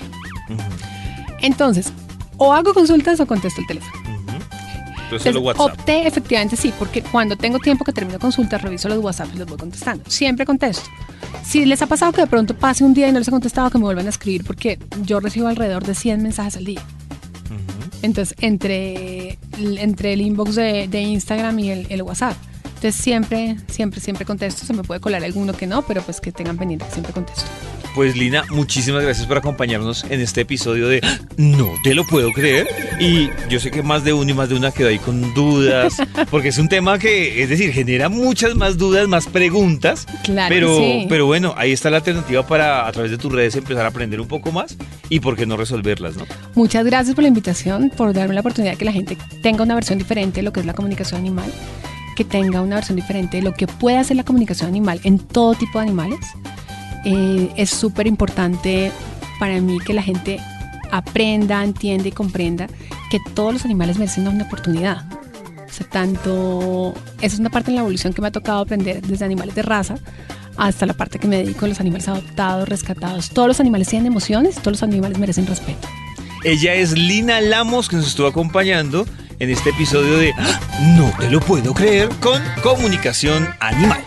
Entonces, o hago consultas o contesto el teléfono. Pero solo Entonces, WhatsApp. opté efectivamente sí, porque cuando tengo tiempo que termino consultas, reviso los WhatsApp y los voy contestando. Siempre contesto. Si les ha pasado que de pronto pase un día y no les he contestado, que me vuelvan a escribir, porque yo recibo alrededor de 100 mensajes al día. Entonces, entre, entre el inbox de, de Instagram y el, el WhatsApp. Entonces, siempre, siempre, siempre contesto. Se me puede colar alguno que no, pero pues que tengan pendiente, que siempre contesto. Pues Lina, muchísimas gracias por acompañarnos en este episodio de No te lo puedo creer. Y yo sé que más de uno y más de una quedó ahí con dudas, porque es un tema que, es decir, genera muchas más dudas, más preguntas. Claro pero, sí. pero bueno, ahí está la alternativa para a través de tus redes empezar a aprender un poco más y por qué no resolverlas, ¿no? Muchas gracias por la invitación, por darme la oportunidad de que la gente tenga una versión diferente de lo que es la comunicación animal, que tenga una versión diferente de lo que puede hacer la comunicación animal en todo tipo de animales. Eh, es súper importante para mí que la gente aprenda, entienda y comprenda que todos los animales merecen una oportunidad. O sea, tanto, esa es una parte en la evolución que me ha tocado aprender desde animales de raza hasta la parte que me dedico a los animales adoptados, rescatados. Todos los animales tienen emociones todos los animales merecen respeto. Ella es Lina Lamos, que nos estuvo acompañando en este episodio de ¡Ah! No te lo puedo creer con comunicación animal.